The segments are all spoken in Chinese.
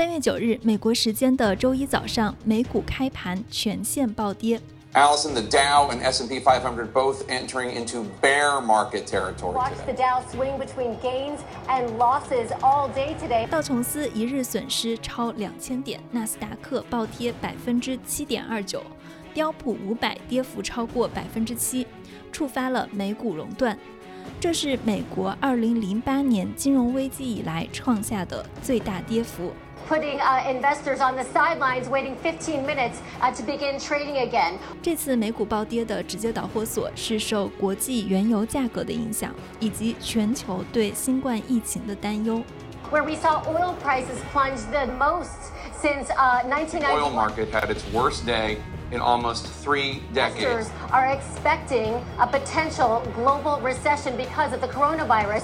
三月九日，美国时间的周一早上，美股开盘全线暴跌。Allison, the Dow and S&P 500 both entering into bear market territory Watch the. Dow swing between gains and losses all day today. 道琼斯一日损失超两千点，纳斯达克暴跌百分之七点二九，标普五百跌幅超过百分之七，触发了美股熔断。这是美国二零零八年金融危机以来创下的最大跌幅。Putting uh, investors on the sidelines, waiting 15 minutes uh, to begin trading again. 这次美股暴跌的直接导火索是受国际原油价格的影响，以及全球对新冠疫情的担忧。 Where we saw oil prices plunge the most since uh, The oil 1991. market had its worst day in almost three Investors decades. are expecting a potential global recession because of the coronavirus.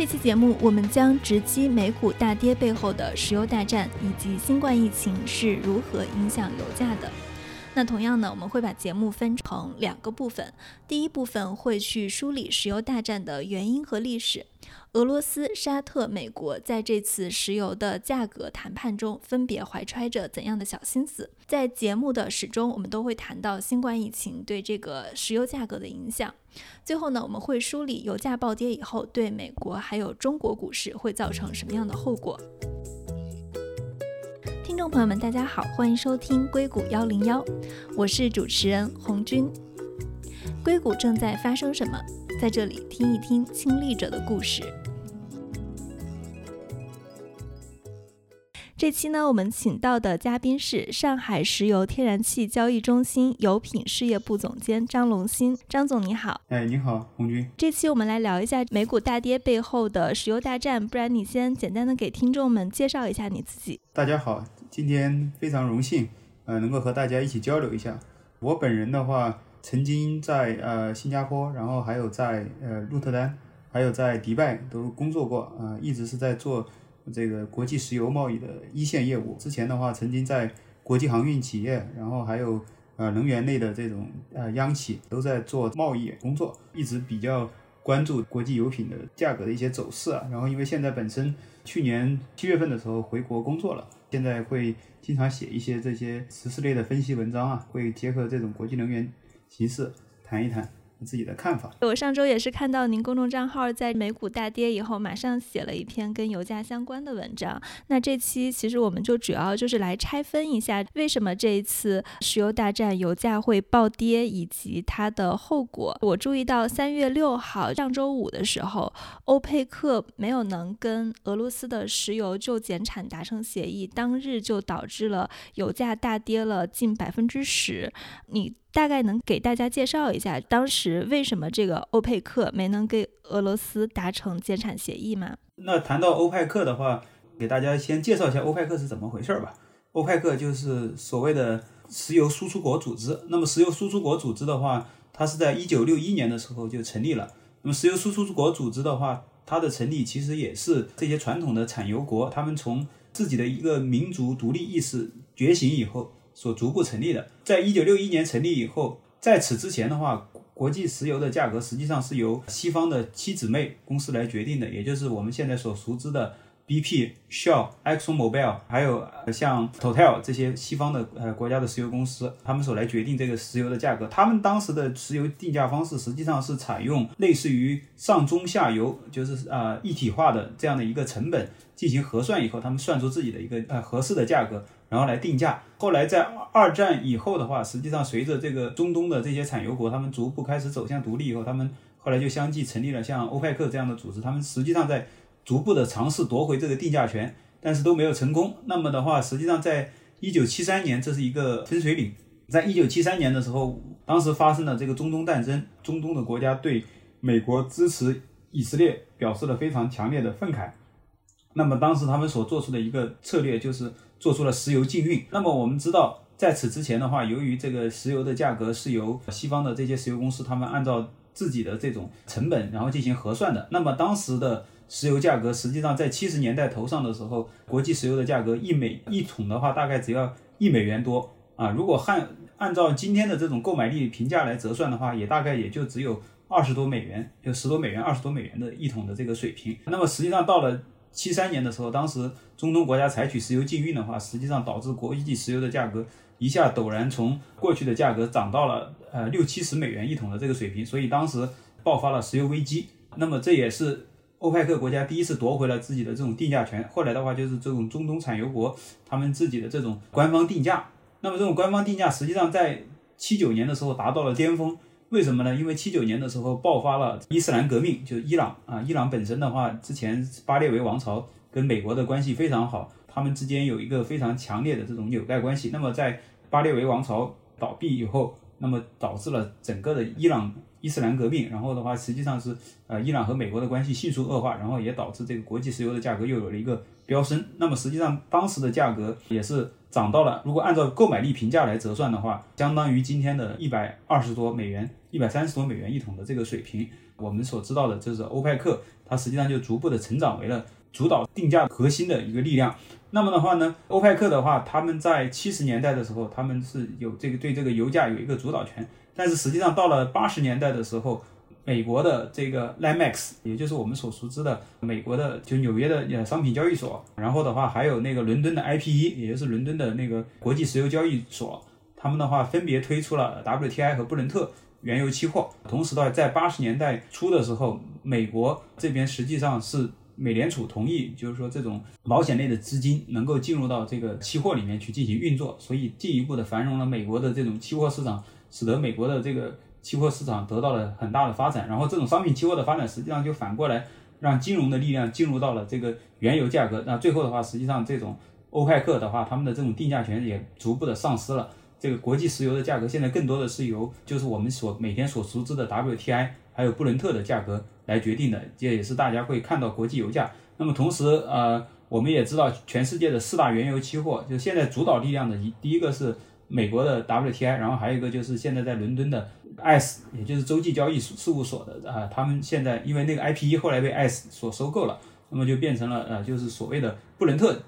这期节目我们将直击美股大跌背后的石油大战，以及新冠疫情是如何影响油价的。那同样呢，我们会把节目分成两个部分。第一部分会去梳理石油大战的原因和历史，俄罗斯、沙特、美国在这次石油的价格谈判中分别怀揣着怎样的小心思。在节目的始终，我们都会谈到新冠疫情对这个石油价格的影响。最后呢，我们会梳理油价暴跌以后对美国还有中国股市会造成什么样的后果。听众朋友们，大家好，欢迎收听硅谷幺零幺，我是主持人红军。硅谷正在发生什么？在这里听一听亲历者的故事。这期呢，我们请到的嘉宾是上海石油天然气交易中心油品事业部总监张龙新。张总你好，哎，你好，红军。这期我们来聊一下美股大跌背后的石油大战，不然你先简单的给听众们介绍一下你自己。大家好，今天非常荣幸，呃，能够和大家一起交流一下。我本人的话，曾经在呃新加坡，然后还有在呃鹿特丹，还有在迪拜都工作过，啊、一直是在做这个国际石油贸易的一线业务。之前的话，曾经在国际航运企业，然后还有呃能源类的这种呃央企都在做贸易工作，一直比较关注国际油品的价格的一些走势啊。然后因为现在本身去年七月份的时候回国工作了，现在会经常写一些这些时事类的分析文章啊，会结合这种国际能源形势谈一谈。自己的看法。我上周也是看到您公众账号在美股大跌以后，马上写了一篇跟油价相关的文章。那这期其实我们就主要就是来拆分一下，为什么这一次石油大战油价会暴跌，以及它的后果。我注意到三月六号上周五的时候，欧佩克没有能跟俄罗斯的石油就减产达成协议，当日就导致了油价大跌了近百分之十。你大概能给大家介绍一下，当时为什么这个欧佩克没能跟俄罗斯达成减产协议吗？那谈到欧派克的话，给大家先介绍一下欧派克是怎么回事儿吧。欧派克就是所谓的石油输出国组织。那么石油输出国组织的话，它是在一九六一年的时候就成立了。那么石油输出国组织的话，它的成立其实也是这些传统的产油国，他们从自己的一个民族独立意识觉醒以后所逐步成立的。在一九六一年成立以后，在此之前的话，国际石油的价格实际上是由西方的七姊妹公司来决定的，也就是我们现在所熟知的 BP、Shell、ExxonMobil，还有像 Total 这些西方的呃国家的石油公司，他们所来决定这个石油的价格。他们当时的石油定价方式实际上是采用类似于上中下游，就是、呃一体化的这样的一个成本进行核算以后，他们算出自己的一个呃合适的价格。然后来定价。后来在二战以后的话，实际上随着这个中东的这些产油国，他们逐步开始走向独立以后，他们后来就相继成立了像欧派克这样的组织。他们实际上在逐步的尝试夺回这个定价权，但是都没有成功。那么的话，实际上在一九七三年，这是一个分水岭。在一九七三年的时候，当时发生了这个中东战争，中东的国家对美国支持以色列表示了非常强烈的愤慨。那么当时他们所做出的一个策略就是做出了石油禁运。那么我们知道，在此之前的话，由于这个石油的价格是由西方的这些石油公司他们按照自己的这种成本然后进行核算的。那么当时的石油价格实际上在七十年代头上的时候，国际石油的价格一美一桶的话大概只要一美元多啊。如果按按照今天的这种购买力评价来折算的话，也大概也就只有二十多美元，就十多美元、二十多美元的一桶的这个水平。那么实际上到了七三年的时候，当时中东国家采取石油禁运的话，实际上导致国际石油的价格一下陡然从过去的价格涨到了呃六七十美元一桶的这个水平，所以当时爆发了石油危机。那么这也是欧派克国家第一次夺回了自己的这种定价权。后来的话，就是这种中东产油国他们自己的这种官方定价。那么这种官方定价实际上在七九年的时候达到了巅峰。为什么呢？因为七九年的时候爆发了伊斯兰革命，就是伊朗啊。伊朗本身的话，之前巴列维王朝跟美国的关系非常好，他们之间有一个非常强烈的这种纽带关系。那么在巴列维王朝倒闭以后，那么导致了整个的伊朗伊斯兰革命，然后的话实际上是呃伊朗和美国的关系迅速恶化，然后也导致这个国际石油的价格又有了一个飙升。那么实际上当时的价格也是。涨到了，如果按照购买力评价来折算的话，相当于今天的一百二十多美元、一百三十多美元一桶的这个水平。我们所知道的就是欧派克，它实际上就逐步的成长为了主导定价核心的一个力量。那么的话呢，欧派克的话，他们在七十年代的时候，他们是有这个对这个油价有一个主导权，但是实际上到了八十年代的时候。美国的这个 Limex，也就是我们所熟知的美国的就纽约的呃商品交易所，然后的话还有那个伦敦的 IPE，也就是伦敦的那个国际石油交易所，他们的话分别推出了 WTI 和布伦特原油期货。同时的话，在八十年代初的时候，美国这边实际上是美联储同意，就是说这种保险类的资金能够进入到这个期货里面去进行运作，所以进一步的繁荣了美国的这种期货市场，使得美国的这个。期货市场得到了很大的发展，然后这种商品期货的发展，实际上就反过来让金融的力量进入到了这个原油价格。那最后的话，实际上这种欧派克的话，他们的这种定价权也逐步的丧失了。这个国际石油的价格现在更多的是由就是我们所每天所熟知的 WTI 还有布伦特的价格来决定的，这也是大家会看到国际油价。那么同时，呃，我们也知道全世界的四大原油期货，就现在主导力量的一第一个是美国的 WTI，然后还有一个就是现在在伦敦的。ICE 也就是洲际交易事务所的啊，他们现在因为那个 IPE 后来被 ICE 所收购了，那么就变成了呃，就是所谓的布伦特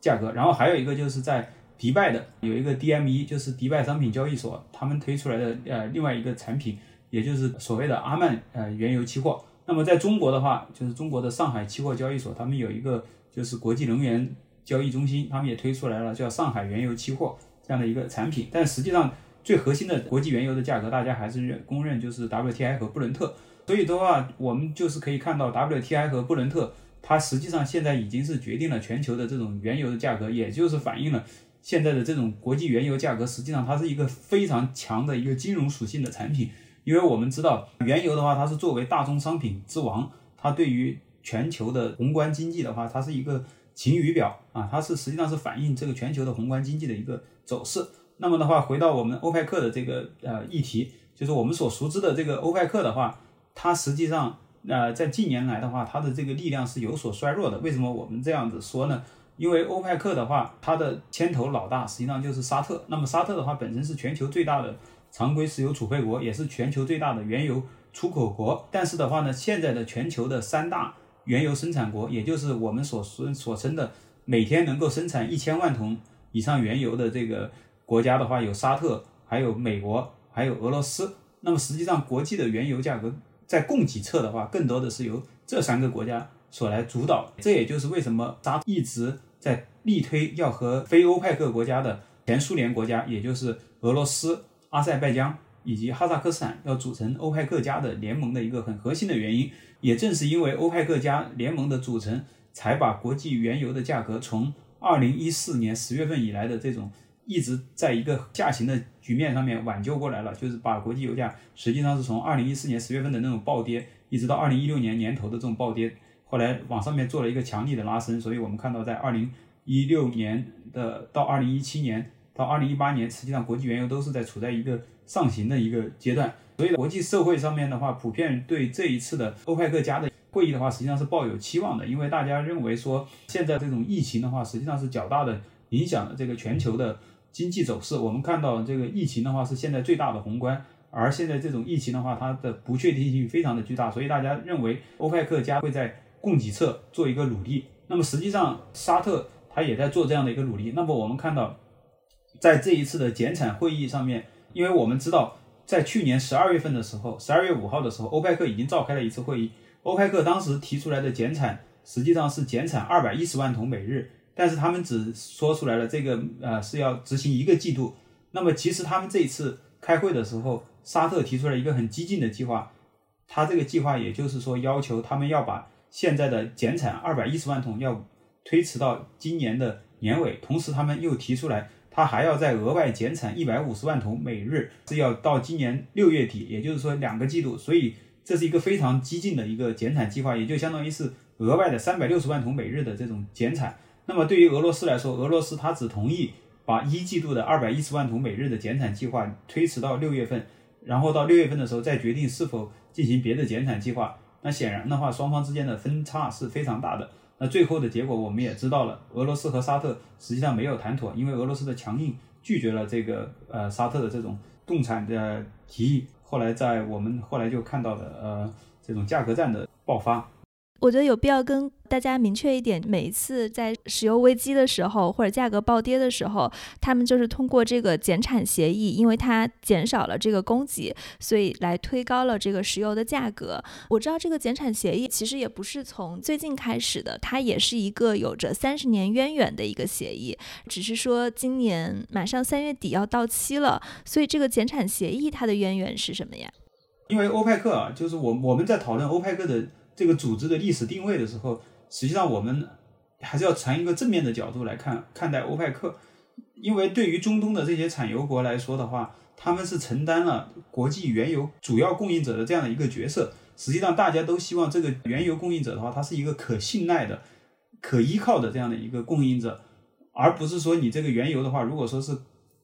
价格。然后还有一个就是在迪拜的有一个 DME，就是迪拜商品交易所，他们推出来的呃另外一个产品，也就是所谓的阿曼呃原油期货。那么在中国的话，就是中国的上海期货交易所，他们有一个就是国际能源交易中心，他们也推出来了叫上海原油期货这样的一个产品，但实际上。最核心的国际原油的价格，大家还是认公认就是 WTI 和布伦特。所以的话，我们就是可以看到 WTI 和布伦特，它实际上现在已经是决定了全球的这种原油的价格，也就是反映了现在的这种国际原油价格，实际上它是一个非常强的一个金融属性的产品。因为我们知道，原油的话，它是作为大宗商品之王，它对于全球的宏观经济的话，它是一个晴雨表啊，它是实际上是反映这个全球的宏观经济的一个走势。那么的话，回到我们欧派克的这个呃议题，就是我们所熟知的这个欧派克的话，它实际上呃在近年来的话，它的这个力量是有所衰弱的。为什么我们这样子说呢？因为欧派克的话，它的牵头老大实际上就是沙特。那么沙特的话，本身是全球最大的常规石油储备国，也是全球最大的原油出口国。但是的话呢，现在的全球的三大原油生产国，也就是我们所说所称的每天能够生产一千万桶以上原油的这个。国家的话有沙特，还有美国，还有俄罗斯。那么实际上，国际的原油价格在供给侧的话，更多的是由这三个国家所来主导。这也就是为什么沙一直在力推要和非欧派克国家的前苏联国家，也就是俄罗斯、阿塞拜疆以及哈萨克斯坦要组成欧派克家的联盟的一个很核心的原因。也正是因为欧派克家联盟的组成，才把国际原油的价格从二零一四年十月份以来的这种。一直在一个下行的局面上面挽救过来了，就是把国际油价实际上是从二零一四年十月份的那种暴跌，一直到二零一六年年头的这种暴跌，后来往上面做了一个强力的拉升，所以我们看到在二零一六年的到二零一七年到二零一八年，实际上国际原油都是在处在一个上行的一个阶段，所以国际社会上面的话，普遍对这一次的欧派克加的会议的话，实际上是抱有期望的，因为大家认为说现在这种疫情的话，实际上是较大的影响了这个全球的。经济走势，我们看到这个疫情的话是现在最大的宏观，而现在这种疫情的话，它的不确定性非常的巨大，所以大家认为欧派克加会在供给侧做一个努力。那么实际上沙特它也在做这样的一个努力。那么我们看到，在这一次的减产会议上面，因为我们知道在去年十二月份的时候，十二月五号的时候，欧派克已经召开了一次会议，欧佩克当时提出来的减产实际上是减产二百一十万桶每日，但是他们只说出来了这个呃是要执行一个季度。那么其实他们这一次开会的时候，沙特提出了一个很激进的计划，他这个计划也就是说要求他们要把现在的减产二百一十万桶要推迟到今年的年尾，同时他们又提出来，他还要再额外减产一百五十万桶每日，是要到今年六月底，也就是说两个季度，所以这是一个非常激进的一个减产计划，也就相当于是额外的三百六十万桶每日的这种减产。那么对于俄罗斯来说，俄罗斯它只同意把一季度的二百一十万桶每日的减产计划推迟到六月份，然后到六月份的时候再决定是否进行别的减产计划。那显然的话，双方之间的分差是非常大的。那最后的结果我们也知道了，俄罗斯和沙特实际上没有谈妥，因为俄罗斯的强硬拒绝了这个呃沙特的这种动产的提议。后来在我们后来就看到了呃这种价格战的爆发。我觉得有必要跟大家明确一点，每一次在石油危机的时候或者价格暴跌的时候，他们就是通过这个减产协议，因为它减少了这个供给，所以来推高了这个石油的价格。我知道这个减产协议其实也不是从最近开始的，它也是一个有着三十年渊源的一个协议，只是说今年马上三月底要到期了，所以这个减产协议它的渊源是什么呀？因为欧派克啊，就是我我们在讨论欧派克的。这个组织的历史定位的时候，实际上我们还是要从一个正面的角度来看看待欧派克，因为对于中东的这些产油国来说的话，他们是承担了国际原油主要供应者的这样的一个角色。实际上，大家都希望这个原油供应者的话，它是一个可信赖的、可依靠的这样的一个供应者，而不是说你这个原油的话，如果说是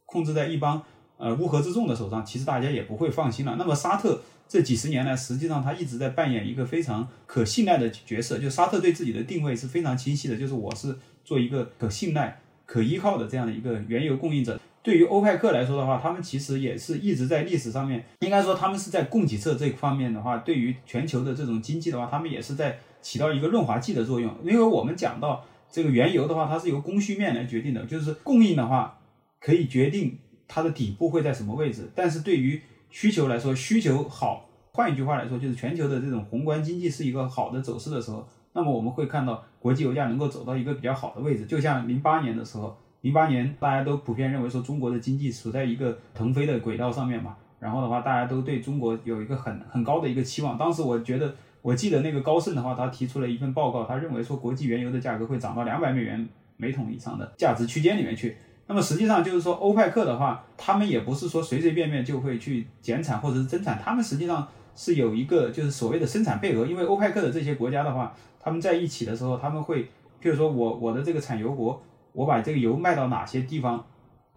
控制在一帮呃乌合之众的手上，其实大家也不会放心了。那么沙特。这几十年来，实际上他一直在扮演一个非常可信赖的角色。就沙特对自己的定位是非常清晰的，就是我是做一个可信赖、可依靠的这样的一个原油供应者。对于欧派克来说的话，他们其实也是一直在历史上面，应该说他们是在供给侧这方面的话，对于全球的这种经济的话，他们也是在起到一个润滑剂的作用。因为我们讲到这个原油的话，它是由供需面来决定的，就是供应的话可以决定它的底部会在什么位置，但是对于需求来说，需求好，换一句话来说，就是全球的这种宏观经济是一个好的走势的时候，那么我们会看到国际油价能够走到一个比较好的位置。就像零八年的时候，零八年大家都普遍认为说中国的经济处在一个腾飞的轨道上面嘛，然后的话大家都对中国有一个很很高的一个期望。当时我觉得，我记得那个高盛的话，他提出了一份报告，他认为说国际原油的价格会涨到两百美元每桶以上的价值区间里面去。那么实际上就是说，欧派克的话，他们也不是说随随便便就会去减产或者是增产，他们实际上是有一个就是所谓的生产配额。因为欧派克的这些国家的话，他们在一起的时候，他们会，譬如说我我的这个产油国，我把这个油卖到哪些地方，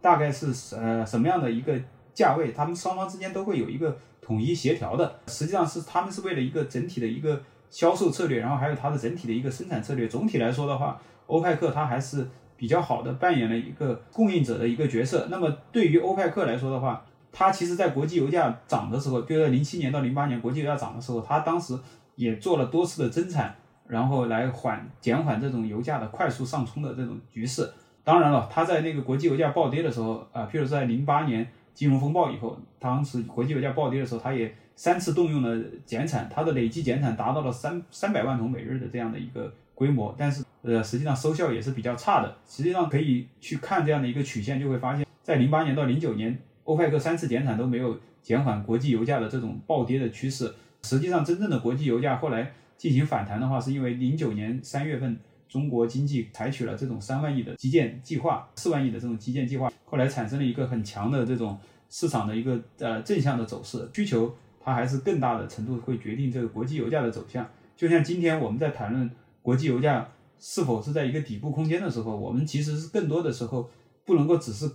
大概是呃什么样的一个价位，他们双方之间都会有一个统一协调的。实际上是他们是为了一个整体的一个销售策略，然后还有它的整体的一个生产策略。总体来说的话，欧派克它还是。比较好的扮演了一个供应者的一个角色。那么对于欧派克来说的话，它其实在国际油价涨的时候，就在零七年到零八年国际油价涨的时候，它当时也做了多次的增产，然后来缓减缓这种油价的快速上冲的这种局势。当然了，它在那个国际油价暴跌的时候，啊，譬如在零八年金融风暴以后，当时国际油价暴跌的时候，它也三次动用了减产，它的累计减产达到了三三百万桶每日的这样的一个规模，但是。呃，实际上收效也是比较差的。实际上可以去看这样的一个曲线，就会发现，在零八年到零九年，欧佩克三次减产都没有减缓国际油价的这种暴跌的趋势。实际上，真正的国际油价后来进行反弹的话，是因为零九年三月份中国经济采取了这种三万亿的基建计划，四万亿的这种基建计划，后来产生了一个很强的这种市场的一个呃正向的走势。需求它还是更大的程度会决定这个国际油价的走向。就像今天我们在谈论国际油价。是否是在一个底部空间的时候，我们其实是更多的时候不能够只是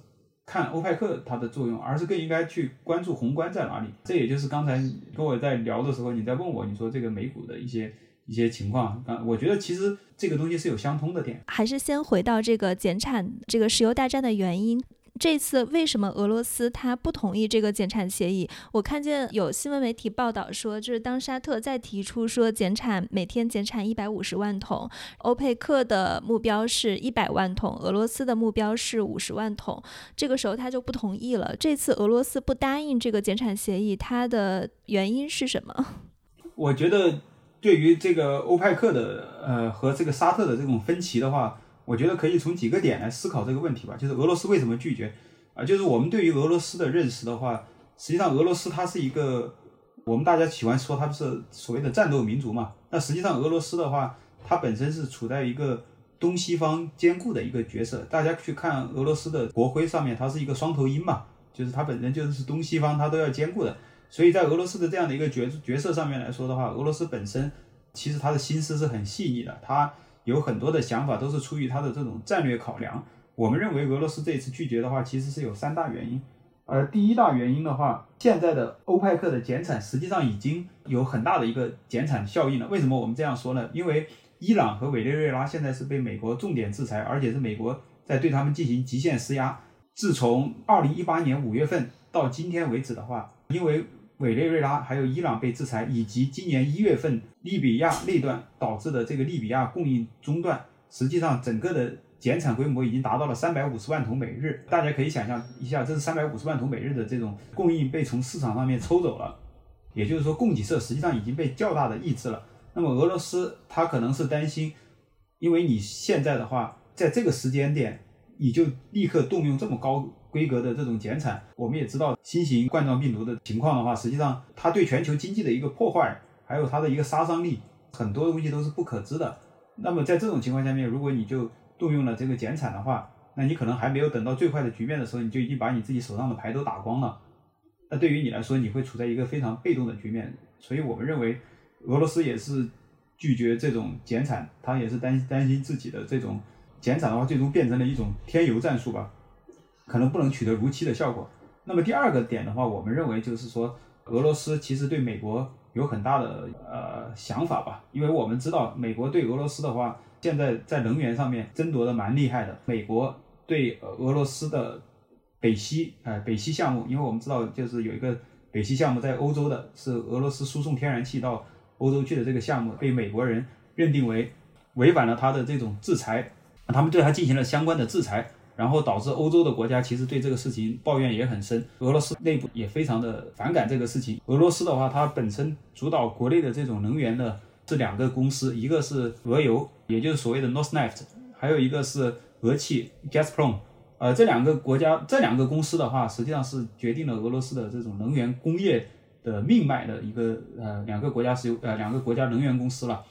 看欧派克它的作用，而是更应该去关注宏观在哪里。这也就是刚才跟我在聊的时候，你在问我，你说这个美股的一些一些情况啊，我觉得其实这个东西是有相通的点。还是先回到这个减产这个石油大战的原因。这次为什么俄罗斯它不同意这个减产协议？我看见有新闻媒体报道说，就是当沙特再提出说减产每天减产一百五十万桶，欧佩克的目标是一百万桶，俄罗斯的目标是五十万桶，这个时候他就不同意了。这次俄罗斯不答应这个减产协议，它的原因是什么？我觉得对于这个欧派克的呃和这个沙特的这种分歧的话，我觉得可以从几个点来思考这个问题吧。就是俄罗斯为什么拒绝啊？就是我们对于俄罗斯的认识的话，实际上俄罗斯它是一个我们大家喜欢说它是所谓的战斗民族嘛。那实际上俄罗斯的话，它本身是处在一个东西方兼顾的一个角色。大家去看俄罗斯的国徽上面，它是一个双头鹰嘛，就是它本身就是东西方它都要兼顾的。所以在俄罗斯的这样的一个角角色上面来说的话，俄罗斯本身其实他的心思是很细腻的，他有很多的想法都是出于他的这种战略考量。我们认为俄罗斯这次拒绝的话，其实是有三大原因。而第一大原因的话，现在的欧派克的减产实际上已经有很大的一个减产效应了。为什么我们这样说呢？因为伊朗和委内瑞拉现在是被美国重点制裁，而且是美国在对他们进行极限施压。自从二零一八年五月份到今天为止的话，因为委内瑞拉还有伊朗被制裁，以及今年一月份利比亚内乱导致的这个利比亚供应中断，实际上整个的减产规模已经达到了三百五十万桶每日。大家可以想象一下，这是三百五十万桶每日的这种供应被从市场上面抽走了，也就是说供给侧实际上已经被较大的抑制了。那么俄罗斯它可能是担心，因为你现在的话，在这个时间点，你就立刻动用这么高。规格的这种减产，我们也知道新型冠状病毒的情况的话，实际上它对全球经济的一个破坏，还有它的一个杀伤力，很多东西都是不可知的。那么在这种情况下面，如果你就动用了这个减产的话，那你可能还没有等到最坏的局面的时候，你就已经把你自己手上的牌都打光了。那对于你来说，你会处在一个非常被动的局面。所以我们认为，俄罗斯也是拒绝这种减产，他也是担担心自己的这种减产的话，最终变成了一种添油战术吧。可能不能取得如期的效果。那么第二个点的话，我们认为就是说，俄罗斯其实对美国有很大的呃想法吧，因为我们知道美国对俄罗斯的话，现在在能源上面争夺的蛮厉害的。美国对俄罗斯的北溪呃北溪项目，因为我们知道就是有一个北溪项目在欧洲的，是俄罗斯输送天然气到欧洲去的这个项目，被美国人认定为违反了他的这种制裁，他们对他进行了相关的制裁。然后导致欧洲的国家其实对这个事情抱怨也很深，俄罗斯内部也非常的反感这个事情。俄罗斯的话，它本身主导国内的这种能源的这两个公司，一个是俄油，也就是所谓的 Northnaft，还有一个是俄气 Gazprom。呃，这两个国家这两个公司的话，实际上是决定了俄罗斯的这种能源工业的命脉的一个呃两个国家石油呃两个国家能源公司了。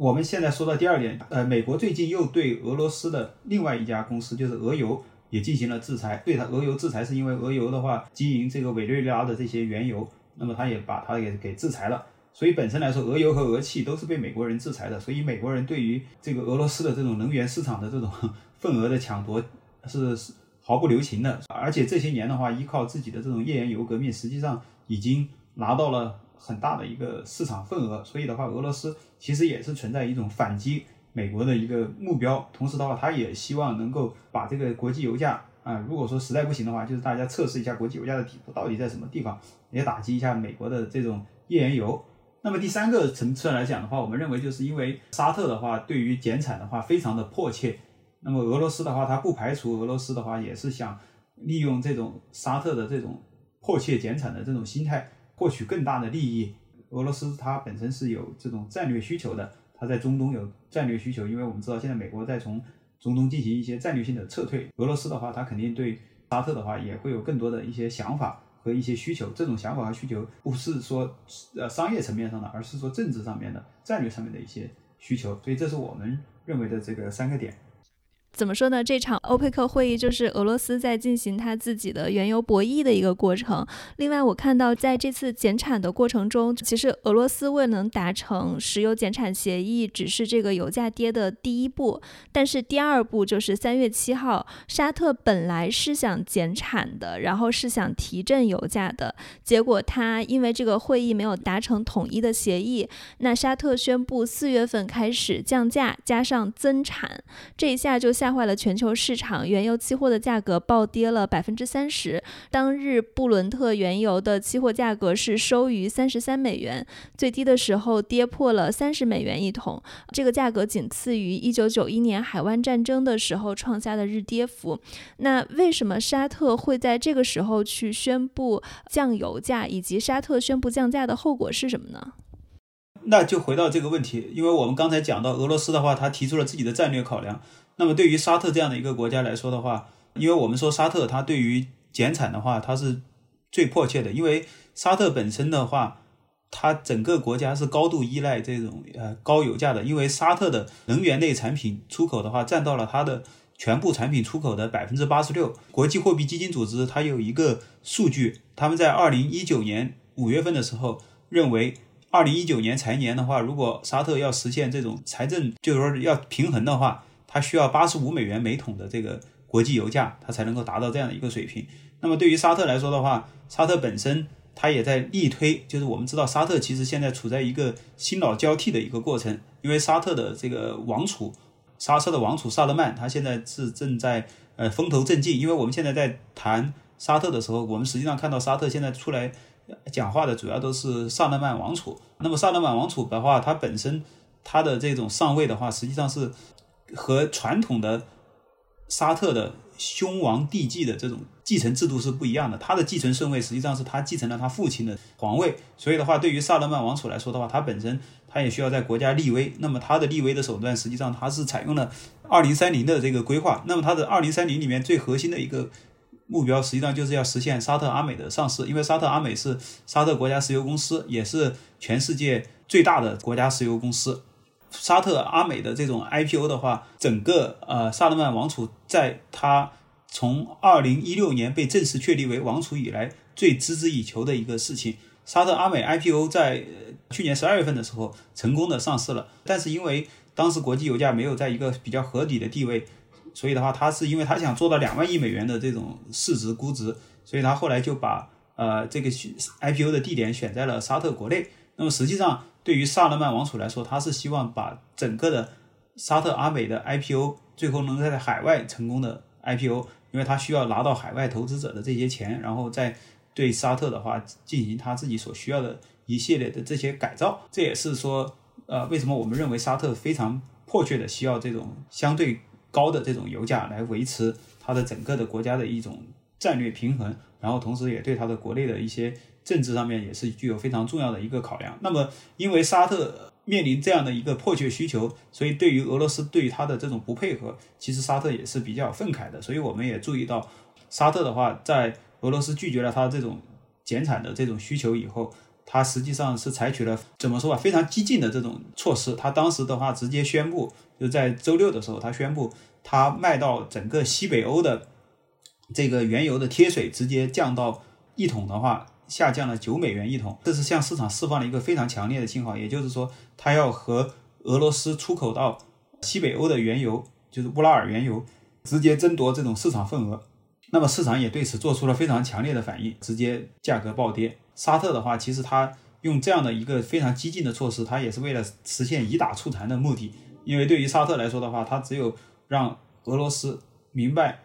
我们现在说到第二点，呃，美国最近又对俄罗斯的另外一家公司，就是俄油，也进行了制裁。对它俄油制裁，是因为俄油的话经营这个委内瑞拉的这些原油，那么它也把它给给制裁了。所以本身来说，俄油和俄气都是被美国人制裁的。所以美国人对于这个俄罗斯的这种能源市场的这种 份额的抢夺是毫不留情的。而且这些年的话，依靠自己的这种页岩油革命，实际上已经拿到了。很大的一个市场份额，所以的话，俄罗斯其实也是存在一种反击美国的一个目标。同时的话，他也希望能够把这个国际油价啊，如果说实在不行的话，就是大家测试一下国际油价的底部到底在什么地方，也打击一下美国的这种页岩油。那么第三个层次来讲的话，我们认为就是因为沙特的话对于减产的话非常的迫切，那么俄罗斯的话，它不排除俄罗斯的话也是想利用这种沙特的这种迫切减产的这种心态。获取更大的利益，俄罗斯它本身是有这种战略需求的，它在中东有战略需求，因为我们知道现在美国在从中东进行一些战略性的撤退，俄罗斯的话，它肯定对沙特的话也会有更多的一些想法和一些需求，这种想法和需求不是说呃商业层面上的，而是说政治上面的战略上面的一些需求，所以这是我们认为的这个三个点。怎么说呢？这场欧佩克会议就是俄罗斯在进行他自己的原油博弈的一个过程。另外，我看到在这次减产的过程中，其实俄罗斯未能达成石油减产协议，只是这个油价跌的第一步。但是第二步就是三月七号，沙特本来是想减产的，然后是想提振油价的，结果他因为这个会议没有达成统一的协议，那沙特宣布四月份开始降价，加上增产，这一下就。吓坏了全球市场，原油期货的价格暴跌了百分之三十。当日布伦特原油的期货价格是收于三十三美元，最低的时候跌破了三十美元一桶。这个价格仅次于一九九一年海湾战争的时候创下的日跌幅。那为什么沙特会在这个时候去宣布降油价，以及沙特宣布降价的后果是什么呢？那就回到这个问题，因为我们刚才讲到俄罗斯的话，他提出了自己的战略考量。那么对于沙特这样的一个国家来说的话，因为我们说沙特它对于减产的话，它是最迫切的，因为沙特本身的话，它整个国家是高度依赖这种呃高油价的，因为沙特的能源类产品出口的话，占到了它的全部产品出口的百分之八十六。国际货币基金组织它有一个数据，他们在二零一九年五月份的时候认为。二零一九年财年的话，如果沙特要实现这种财政，就是说要平衡的话，它需要八十五美元每桶的这个国际油价，它才能够达到这样的一个水平。那么对于沙特来说的话，沙特本身它也在力推，就是我们知道沙特其实现在处在一个新老交替的一个过程，因为沙特的这个王储，沙特的王储萨勒曼，他现在是正在呃风头正劲。因为我们现在在谈沙特的时候，我们实际上看到沙特现在出来。讲话的主要都是萨勒曼王储。那么萨勒曼王储的话，他本身他的这种上位的话，实际上是和传统的沙特的兄王弟继的这种继承制度是不一样的。他的继承顺位实际上是他继承了他父亲的皇位。所以的话，对于萨勒曼王储来说的话，他本身他也需要在国家立威。那么他的立威的手段，实际上他是采用了二零三零的这个规划。那么他的二零三零里面最核心的一个。目标实际上就是要实现沙特阿美的上市，因为沙特阿美是沙特国家石油公司，也是全世界最大的国家石油公司。沙特阿美的这种 IPO 的话，整个呃萨勒曼王储在他从二零一六年被正式确立为王储以来，最孜孜以求的一个事情。沙特阿美 IPO 在去年十二月份的时候成功的上市了，但是因为当时国际油价没有在一个比较合理的地位。所以的话，他是因为他想做到两万亿美元的这种市值估值，所以他后来就把呃这个 IPO 的地点选在了沙特国内。那么实际上，对于萨勒曼王储来说，他是希望把整个的沙特阿美的 IPO 最后能在海外成功的 IPO，因为他需要拿到海外投资者的这些钱，然后再对沙特的话进行他自己所需要的一系列的这些改造。这也是说，呃，为什么我们认为沙特非常迫切的需要这种相对。高的这种油价来维持它的整个的国家的一种战略平衡，然后同时也对它的国内的一些政治上面也是具有非常重要的一个考量。那么，因为沙特面临这样的一个迫切需求，所以对于俄罗斯对于它的这种不配合，其实沙特也是比较愤慨的。所以我们也注意到，沙特的话在俄罗斯拒绝了它这种减产的这种需求以后，它实际上是采取了怎么说吧非常激进的这种措施。它当时的话直接宣布。就在周六的时候，他宣布，他卖到整个西北欧的这个原油的贴水直接降到一桶的话，下降了九美元一桶，这是向市场释放了一个非常强烈的信号。也就是说，他要和俄罗斯出口到西北欧的原油，就是乌拉尔原油，直接争夺这种市场份额。那么市场也对此做出了非常强烈的反应，直接价格暴跌。沙特的话，其实他用这样的一个非常激进的措施，他也是为了实现以打促谈的目的。因为对于沙特来说的话，他只有让俄罗斯明白，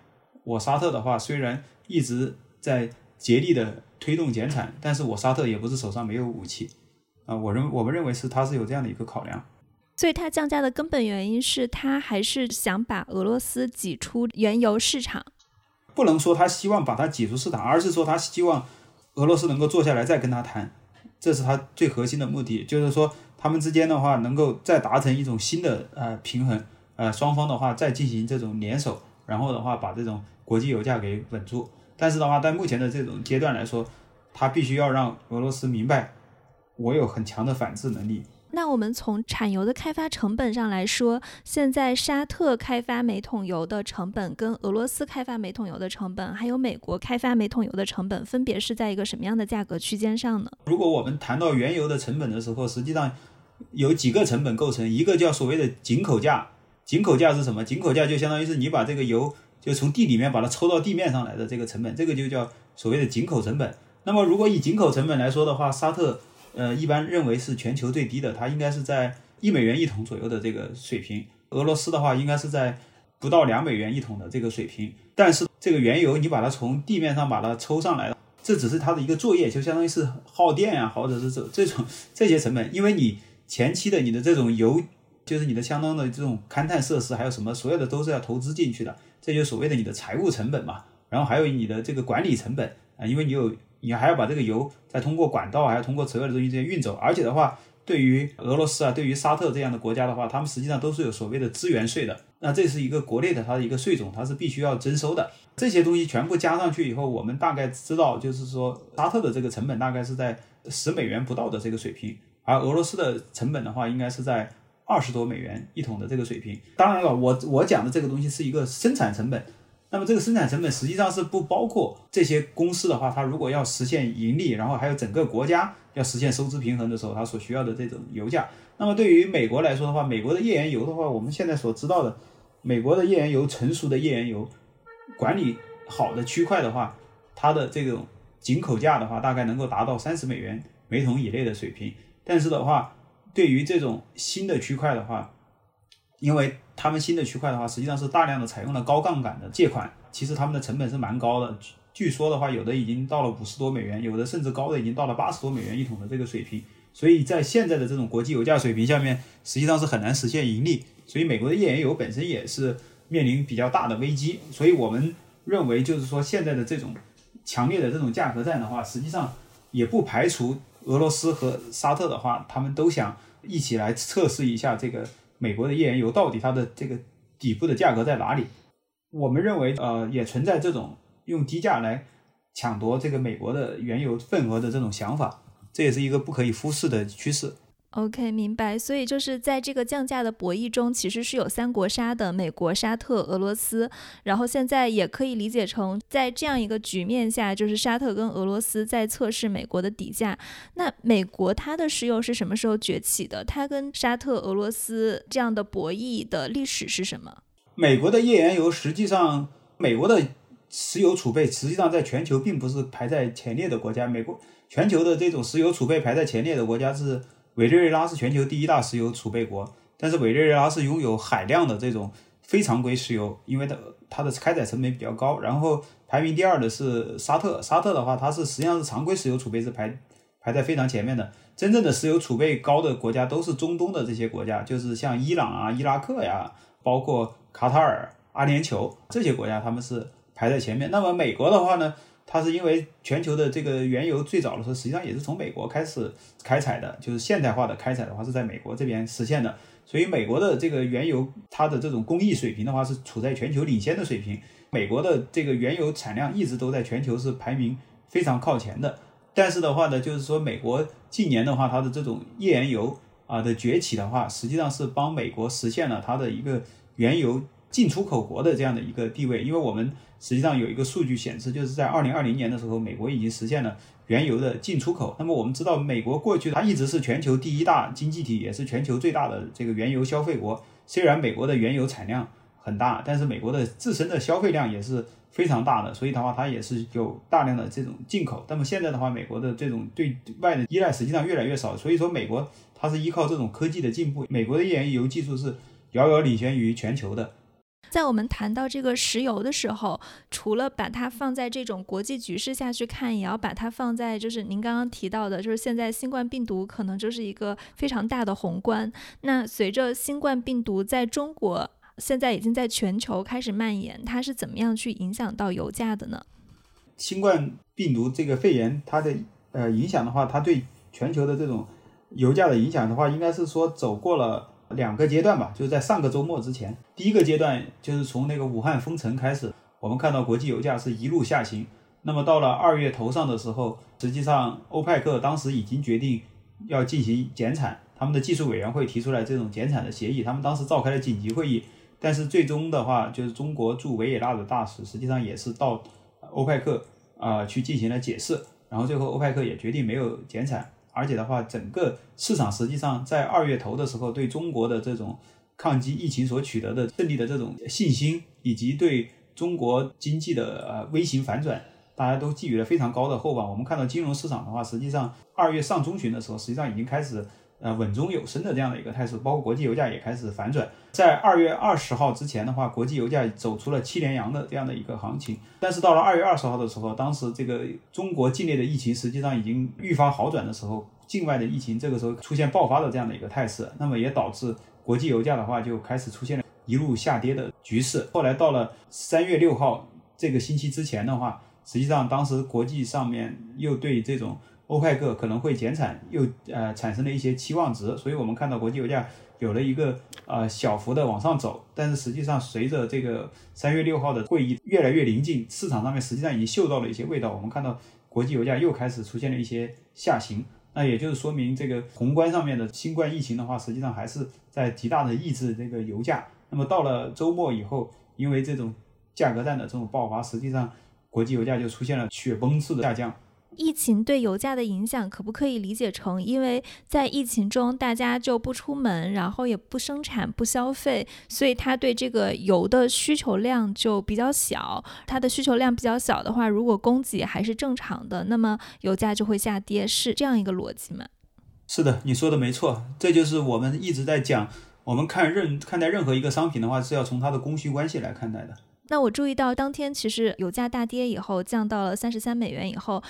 我沙特的话虽然一直在竭力的推动减产，但是我沙特也不是手上没有武器啊。我认我们认为是他是有这样的一个考量。所以，他降价的根本原因是他还是想把俄罗斯挤出原油市场。不能说他希望把它挤出市场，而是说他希望俄罗斯能够坐下来再跟他谈，这是他最核心的目的，就是说。他们之间的话，能够再达成一种新的呃平衡，呃双方的话再进行这种联手，然后的话把这种国际油价给稳住。但是的话，在目前的这种阶段来说，他必须要让俄罗斯明白，我有很强的反制能力。那我们从产油的开发成本上来说，现在沙特开发每桶油的成本跟俄罗斯开发每桶油的成本，还有美国开发每桶油的成本，分别是在一个什么样的价格区间上呢？如果我们谈到原油的成本的时候，实际上有几个成本构成，一个叫所谓的井口价。井口价是什么？井口价就相当于是你把这个油就从地里面把它抽到地面上来的这个成本，这个就叫所谓的井口成本。那么如果以井口成本来说的话，沙特。呃，一般认为是全球最低的，它应该是在一美元一桶左右的这个水平。俄罗斯的话，应该是在不到两美元一桶的这个水平。但是这个原油，你把它从地面上把它抽上来，这只是它的一个作业，就相当于是耗电呀，或者是这这种这些成本。因为你前期的你的这种油，就是你的相当的这种勘探设施，还有什么所有的都是要投资进去的，这就是所谓的你的财务成本嘛。然后还有你的这个管理成本啊，因为你有。你还要把这个油再通过管道，还要通过所有的东西这些运走，而且的话，对于俄罗斯啊，对于沙特这样的国家的话，他们实际上都是有所谓的资源税的。那这是一个国内的它的一个税种，它是必须要征收的。这些东西全部加上去以后，我们大概知道，就是说沙特的这个成本大概是在十美元不到的这个水平，而俄罗斯的成本的话，应该是在二十多美元一桶的这个水平。当然了，我我讲的这个东西是一个生产成本。那么这个生产成本实际上是不包括这些公司的话，它如果要实现盈利，然后还有整个国家要实现收支平衡的时候，它所需要的这种油价。那么对于美国来说的话，美国的页岩油的话，我们现在所知道的，美国的页岩油成熟的页岩油管理好的区块的话，它的这种进口价的话，大概能够达到三十美元每桶以内的水平。但是的话，对于这种新的区块的话，因为他们新的区块的话，实际上是大量的采用了高杠杆的借款，其实他们的成本是蛮高的。据说的话，有的已经到了五十多美元，有的甚至高的已经到了八十多美元一桶的这个水平。所以在现在的这种国际油价水平下面，实际上是很难实现盈利。所以美国的页岩油本身也是面临比较大的危机。所以我们认为，就是说现在的这种强烈的这种价格战的话，实际上也不排除俄罗斯和沙特的话，他们都想一起来测试一下这个。美国的页岩油到底它的这个底部的价格在哪里？我们认为，呃，也存在这种用低价来抢夺这个美国的原油份额的这种想法，这也是一个不可以忽视的趋势。OK，明白。所以就是在这个降价的博弈中，其实是有三国杀的：美国、沙特、俄罗斯。然后现在也可以理解成，在这样一个局面下，就是沙特跟俄罗斯在测试美国的底价。那美国它的石油是什么时候崛起的？它跟沙特、俄罗斯这样的博弈的历史是什么？美国的页岩油实际上，美国的石油储备实际上在全球并不是排在前列的国家。美国全球的这种石油储备排在前列的国家是。委内瑞拉是全球第一大石油储备国，但是委内瑞拉是拥有海量的这种非常规石油，因为它它的开采成本比较高。然后排名第二的是沙特，沙特的话它是实际上是常规石油储备是排排在非常前面的。真正的石油储备高的国家都是中东的这些国家，就是像伊朗啊、伊拉克呀，包括卡塔尔、阿联酋这些国家，他们是排在前面。那么美国的话呢？它是因为全球的这个原油最早的时候，实际上也是从美国开始开采的，就是现代化的开采的话是在美国这边实现的，所以美国的这个原油它的这种工艺水平的话是处在全球领先的水平，美国的这个原油产量一直都在全球是排名非常靠前的。但是的话呢，就是说美国近年的话，它的这种页岩油啊的崛起的话，实际上是帮美国实现了它的一个原油。进出口国的这样的一个地位，因为我们实际上有一个数据显示，就是在二零二零年的时候，美国已经实现了原油的进出口。那么我们知道，美国过去它一直是全球第一大经济体，也是全球最大的这个原油消费国。虽然美国的原油产量很大，但是美国的自身的消费量也是非常大的，所以的话，它也是有大量的这种进口。那么现在的话，美国的这种对外的依赖实际上越来越少，所以说美国它是依靠这种科技的进步，美国的页岩油技术是遥遥领先于全球的。在我们谈到这个石油的时候，除了把它放在这种国际局势下去看，也要把它放在就是您刚刚提到的，就是现在新冠病毒可能就是一个非常大的宏观。那随着新冠病毒在中国现在已经在全球开始蔓延，它是怎么样去影响到油价的呢？新冠病毒这个肺炎它的呃影响的话，它对全球的这种油价的影响的话，应该是说走过了。两个阶段吧，就是在上个周末之前，第一个阶段就是从那个武汉封城开始，我们看到国际油价是一路下行。那么到了二月头上的时候，实际上欧派克当时已经决定要进行减产，他们的技术委员会提出来这种减产的协议，他们当时召开了紧急会议，但是最终的话，就是中国驻维也纳的大使实际上也是到欧派克啊去进行了解释，然后最后欧派克也决定没有减产。而且的话，整个市场实际上在二月头的时候，对中国的这种抗击疫情所取得的胜利的这种信心，以及对中国经济的呃微型反转，大家都寄予了非常高的厚望。我们看到金融市场的话，实际上二月上中旬的时候，实际上已经开始。呃，稳中有升的这样的一个态势，包括国际油价也开始反转。在二月二十号之前的话，国际油价走出了七连阳的这样的一个行情。但是到了二月二十号的时候，当时这个中国境内的疫情实际上已经愈发好转的时候，境外的疫情这个时候出现爆发的这样的一个态势，那么也导致国际油价的话就开始出现了一路下跌的局势。后来到了三月六号这个星期之前的话，实际上当时国际上面又对这种欧派克可能会减产，又呃产生了一些期望值，所以我们看到国际油价有了一个呃小幅的往上走。但是实际上，随着这个三月六号的会议越来越临近，市场上面实际上已经嗅到了一些味道。我们看到国际油价又开始出现了一些下行，那也就是说明这个宏观上面的新冠疫情的话，实际上还是在极大的抑制这个油价。那么到了周末以后，因为这种价格战的这种爆发，实际上国际油价就出现了雪崩式的下降。疫情对油价的影响可不可以理解成，因为在疫情中大家就不出门，然后也不生产、不消费，所以它对这个油的需求量就比较小。它的需求量比较小的话，如果供给还是正常的，那么油价就会下跌，是这样一个逻辑吗？是的，你说的没错，这就是我们一直在讲，我们看任看待任何一个商品的话，是要从它的供需关系来看待的。那我注意到当天其实油价大跌以后，降到了三十三美元以后。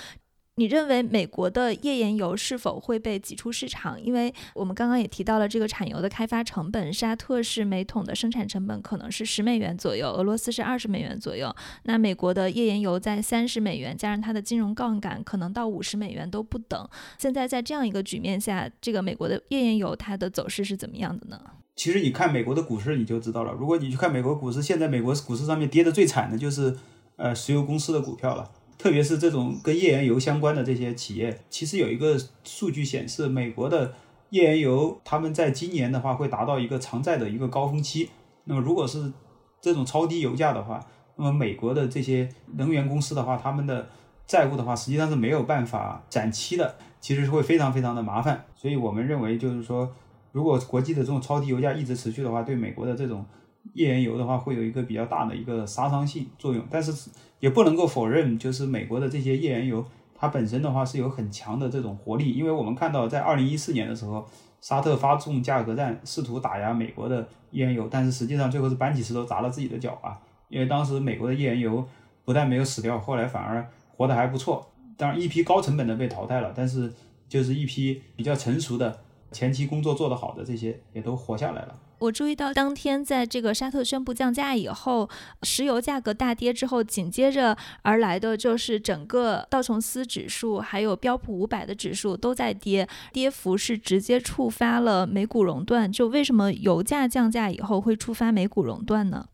你认为美国的页岩油是否会被挤出市场？因为我们刚刚也提到了这个产油的开发成本，沙特是每桶的生产成本可能是十美元左右，俄罗斯是二十美元左右。那美国的页岩油在三十美元，加上它的金融杠杆，可能到五十美元都不等。现在在这样一个局面下，这个美国的页岩油它的走势是怎么样的呢？其实你看美国的股市你就知道了。如果你去看美国股市，现在美国股市上面跌的最惨的就是呃石油公司的股票了。特别是这种跟页岩油相关的这些企业，其实有一个数据显示，美国的页岩油他们在今年的话会达到一个偿债的一个高峰期。那么如果是这种超低油价的话，那么美国的这些能源公司的话，他们的债务的话实际上是没有办法展期的，其实是会非常非常的麻烦。所以我们认为，就是说，如果国际的这种超低油价一直持续的话，对美国的这种页岩油的话会有一个比较大的一个杀伤性作用。但是。也不能够否认，就是美国的这些页岩油，它本身的话是有很强的这种活力。因为我们看到，在二零一四年的时候，沙特发动价格战，试图打压美国的页岩油，但是实际上最后是搬起石头砸了自己的脚啊！因为当时美国的页岩油不但没有死掉，后来反而活得还不错。当然，一批高成本的被淘汰了，但是就是一批比较成熟的、前期工作做得好的这些，也都活下来了。我注意到，当天在这个沙特宣布降价以后，石油价格大跌之后，紧接着而来的就是整个道琼斯指数还有标普五百的指数都在跌，跌幅是直接触发了美股熔断。就为什么油价降价以后会触发美股熔断呢？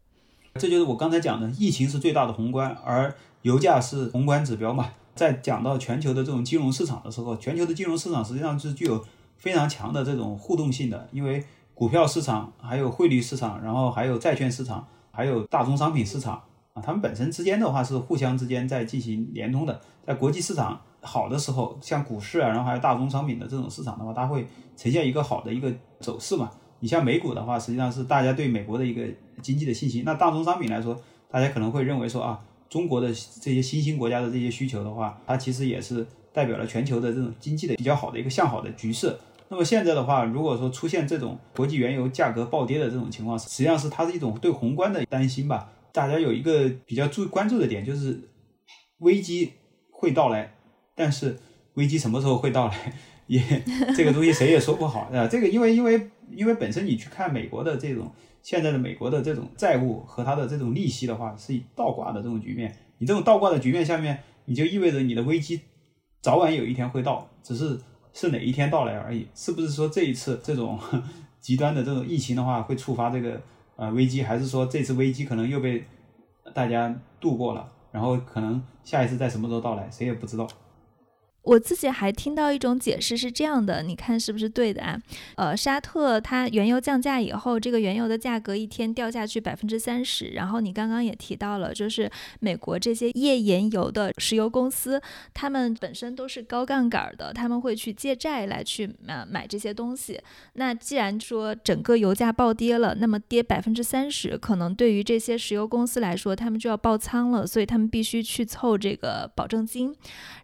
这就是我刚才讲的，疫情是最大的宏观，而油价是宏观指标嘛。在讲到全球的这种金融市场的时候，全球的金融市场实际上是具有非常强的这种互动性的，因为。股票市场，还有汇率市场，然后还有债券市场，还有大宗商品市场啊，它们本身之间的话是互相之间在进行联通的。在国际市场好的时候，像股市啊，然后还有大宗商品的这种市场的话，它会呈现一个好的一个走势嘛。你像美股的话，实际上是大家对美国的一个经济的信心。那大宗商品来说，大家可能会认为说啊，中国的这些新兴国家的这些需求的话，它其实也是代表了全球的这种经济的比较好的一个向好的局势。那么现在的话，如果说出现这种国际原油价格暴跌的这种情况，实际上是它是一种对宏观的担心吧。大家有一个比较注关注的点，就是危机会到来，但是危机什么时候会到来，也 这个东西谁也说不好啊。这个因为因为因为本身你去看美国的这种现在的美国的这种债务和它的这种利息的话，是倒挂的这种局面。你这种倒挂的局面下面，你就意味着你的危机早晚有一天会到，只是。是哪一天到来而已，是不是说这一次这种 极端的这种疫情的话会触发这个呃危机，还是说这次危机可能又被大家度过了，然后可能下一次在什么时候到来，谁也不知道。我自己还听到一种解释是这样的，你看是不是对的啊？呃，沙特它原油降价以后，这个原油的价格一天掉下去百分之三十。然后你刚刚也提到了，就是美国这些页岩油的石油公司，他们本身都是高杠杆的，他们会去借债来去买买这些东西。那既然说整个油价暴跌了，那么跌百分之三十，可能对于这些石油公司来说，他们就要爆仓了，所以他们必须去凑这个保证金，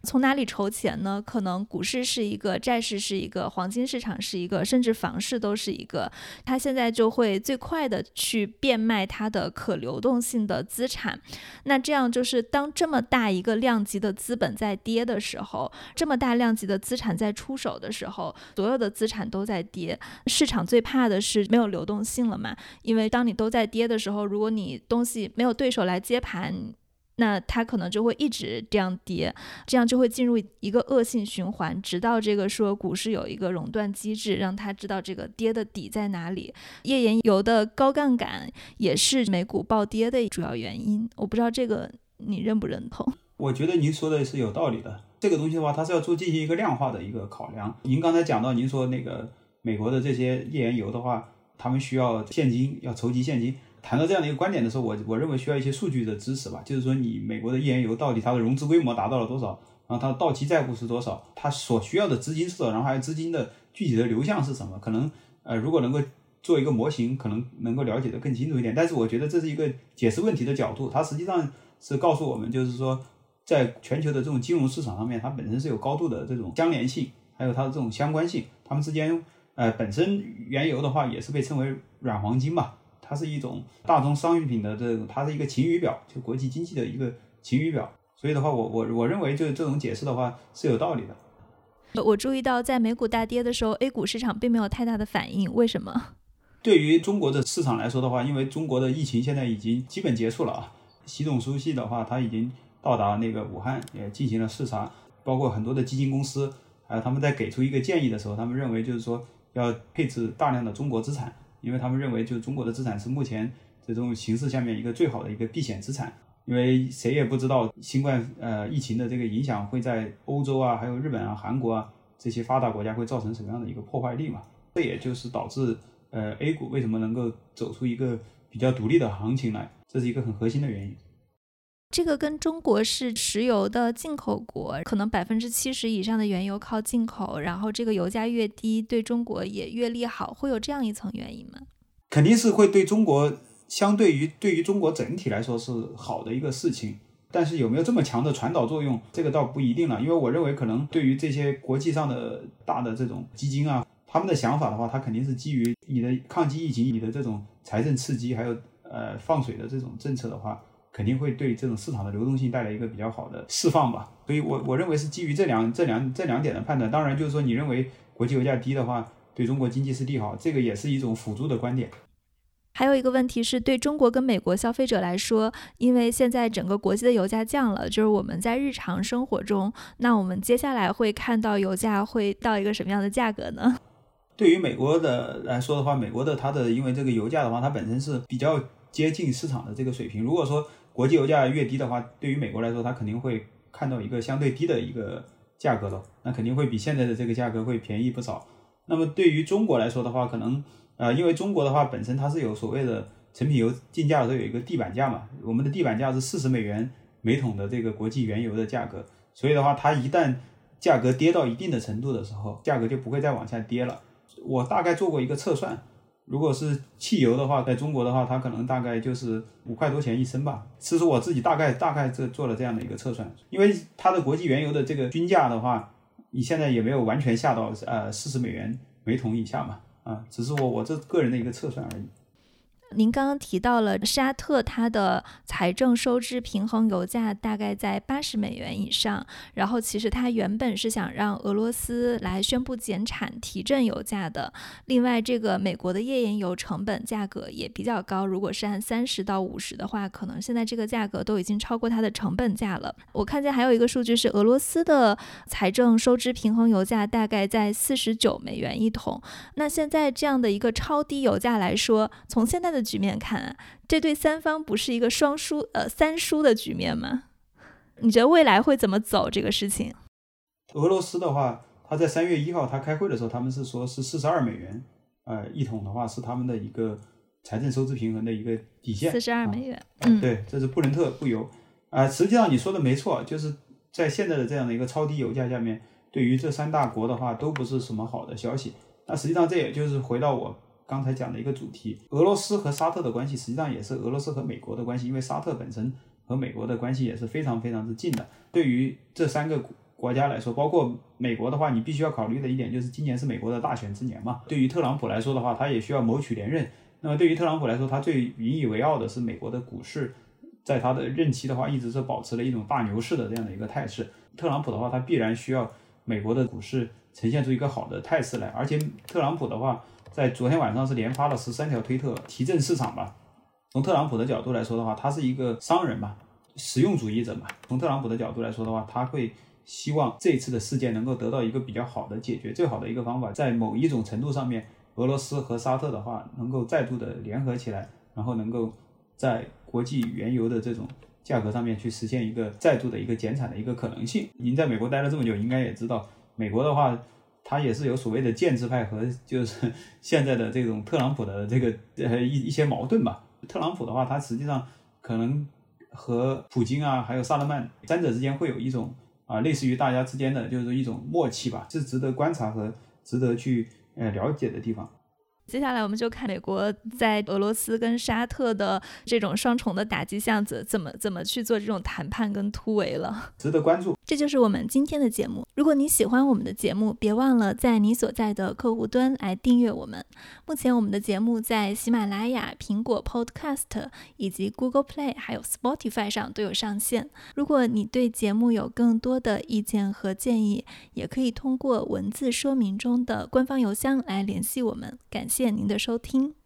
从哪里筹钱？呢？可能股市是一个，债市是一个，黄金市场是一个，甚至房市都是一个。它现在就会最快的去变卖它的可流动性的资产。那这样就是当这么大一个量级的资本在跌的时候，这么大量级的资产在出手的时候，所有的资产都在跌。市场最怕的是没有流动性了嘛？因为当你都在跌的时候，如果你东西没有对手来接盘。那它可能就会一直这样跌，这样就会进入一个恶性循环，直到这个说股市有一个熔断机制，让它知道这个跌的底在哪里。页岩油的高杠杆也是美股暴跌的主要原因。我不知道这个你认不认同？我觉得您说的是有道理的。这个东西的话，它是要做进行一个量化的一个考量。您刚才讲到，您说那个美国的这些页岩油的话，他们需要现金，要筹集现金。谈到这样的一个观点的时候，我我认为需要一些数据的支持吧。就是说，你美国的页岩油到底它的融资规模达到了多少，然后它的到期债务是多少，它所需要的资金是多少，然后还有资金的具体的流向是什么？可能呃，如果能够做一个模型，可能能够了解的更清楚一点。但是我觉得这是一个解释问题的角度，它实际上是告诉我们，就是说，在全球的这种金融市场上面，它本身是有高度的这种相连性，还有它的这种相关性，它们之间呃本身原油的话也是被称为软黄金嘛。它是一种大宗商品的这种，它是一个晴雨表，就国际经济的一个晴雨表。所以的话，我我我认为就是这种解释的话是有道理的。我注意到在美股大跌的时候，A 股市场并没有太大的反应，为什么？对于中国的市场来说的话，因为中国的疫情现在已经基本结束了啊。习总书记的话，他已经到达那个武汉，也进行了视察，包括很多的基金公司，还有他们在给出一个建议的时候，他们认为就是说要配置大量的中国资产。因为他们认为，就中国的资产是目前这种形势下面一个最好的一个避险资产。因为谁也不知道新冠呃疫情的这个影响会在欧洲啊、还有日本啊、韩国啊这些发达国家会造成什么样的一个破坏力嘛？这也就是导致呃 A 股为什么能够走出一个比较独立的行情来，这是一个很核心的原因。这个跟中国是石油的进口国，可能百分之七十以上的原油靠进口，然后这个油价越低，对中国也越利好，会有这样一层原因吗？肯定是会对中国，相对于对于中国整体来说是好的一个事情，但是有没有这么强的传导作用，这个倒不一定了。因为我认为，可能对于这些国际上的大的这种基金啊，他们的想法的话，它肯定是基于你的抗击疫情、你的这种财政刺激，还有呃放水的这种政策的话。肯定会对这种市场的流动性带来一个比较好的释放吧，所以我我认为是基于这两这两这两点的判断。当然，就是说你认为国际油价低的话，对中国经济是利好，这个也是一种辅助的观点。还有一个问题是对中国跟美国消费者来说，因为现在整个国际的油价降了，就是我们在日常生活中，那我们接下来会看到油价会到一个什么样的价格呢？对于美国的来说的话，美国的它的因为这个油价的话，它本身是比较接近市场的这个水平。如果说国际油价越低的话，对于美国来说，它肯定会看到一个相对低的一个价格了，那肯定会比现在的这个价格会便宜不少。那么对于中国来说的话，可能呃，因为中国的话本身它是有所谓的成品油进价的时候有一个地板价嘛，我们的地板价是四十美元每桶的这个国际原油的价格，所以的话，它一旦价格跌到一定的程度的时候，价格就不会再往下跌了。我大概做过一个测算。如果是汽油的话，在中国的话，它可能大概就是五块多钱一升吧。其实我自己大概大概这做了这样的一个测算，因为它的国际原油的这个均价的话，你现在也没有完全下到呃四十美元每桶以下嘛，啊，只是我我这个人的一个测算而已。您刚刚提到了沙特，它的财政收支平衡油价大概在八十美元以上。然后，其实它原本是想让俄罗斯来宣布减产，提振油价的。另外，这个美国的页岩油成本价格也比较高，如果是按三十到五十的话，可能现在这个价格都已经超过它的成本价了。我看见还有一个数据是，俄罗斯的财政收支平衡油价大概在四十九美元一桶。那现在这样的一个超低油价来说，从现在的局面看，这对三方不是一个双输呃三输的局面吗？你觉得未来会怎么走这个事情？俄罗斯的话，他在三月一号他开会的时候，他们是说是四十二美元，呃，一桶的话是他们的一个财政收支平衡的一个底线。四十二美元，嗯，对，这是布伦特布油啊。实际上你说的没错，就是在现在的这样的一个超低油价下面，对于这三大国的话都不是什么好的消息。那实际上这也就是回到我。刚才讲的一个主题，俄罗斯和沙特的关系实际上也是俄罗斯和美国的关系，因为沙特本身和美国的关系也是非常非常之近的。对于这三个国家来说，包括美国的话，你必须要考虑的一点就是今年是美国的大选之年嘛。对于特朗普来说的话，他也需要谋取连任。那么对于特朗普来说，他最引以为傲的是美国的股市，在他的任期的话，一直是保持了一种大牛市的这样的一个态势。特朗普的话，他必然需要美国的股市呈现出一个好的态势来，而且特朗普的话。在昨天晚上是连发了十三条推特提振市场吧。从特朗普的角度来说的话，他是一个商人嘛，实用主义者嘛。从特朗普的角度来说的话，他会希望这次的事件能够得到一个比较好的解决。最好的一个方法，在某一种程度上面，俄罗斯和沙特的话能够再度的联合起来，然后能够在国际原油的这种价格上面去实现一个再度的一个减产的一个可能性。您在美国待了这么久，应该也知道，美国的话。他也是有所谓的建制派和就是 现在的这种特朗普的这个呃一一些矛盾吧。特朗普的话，他实际上可能和普京啊，还有萨勒曼三者之间会有一种啊类似于大家之间的就是一种默契吧，是值得观察和值得去呃了解的地方。接下来我们就看美国在俄罗斯跟沙特的这种双重的打击下，怎怎么怎么去做这种谈判跟突围了，值得关注。这就是我们今天的节目。如果你喜欢我们的节目，别忘了在你所在的客户端来订阅我们。目前我们的节目在喜马拉雅、苹果 Podcast 以及 Google Play 还有 Spotify 上都有上线。如果你对节目有更多的意见和建议，也可以通过文字说明中的官方邮箱来联系我们。感谢。谢谢您的收听。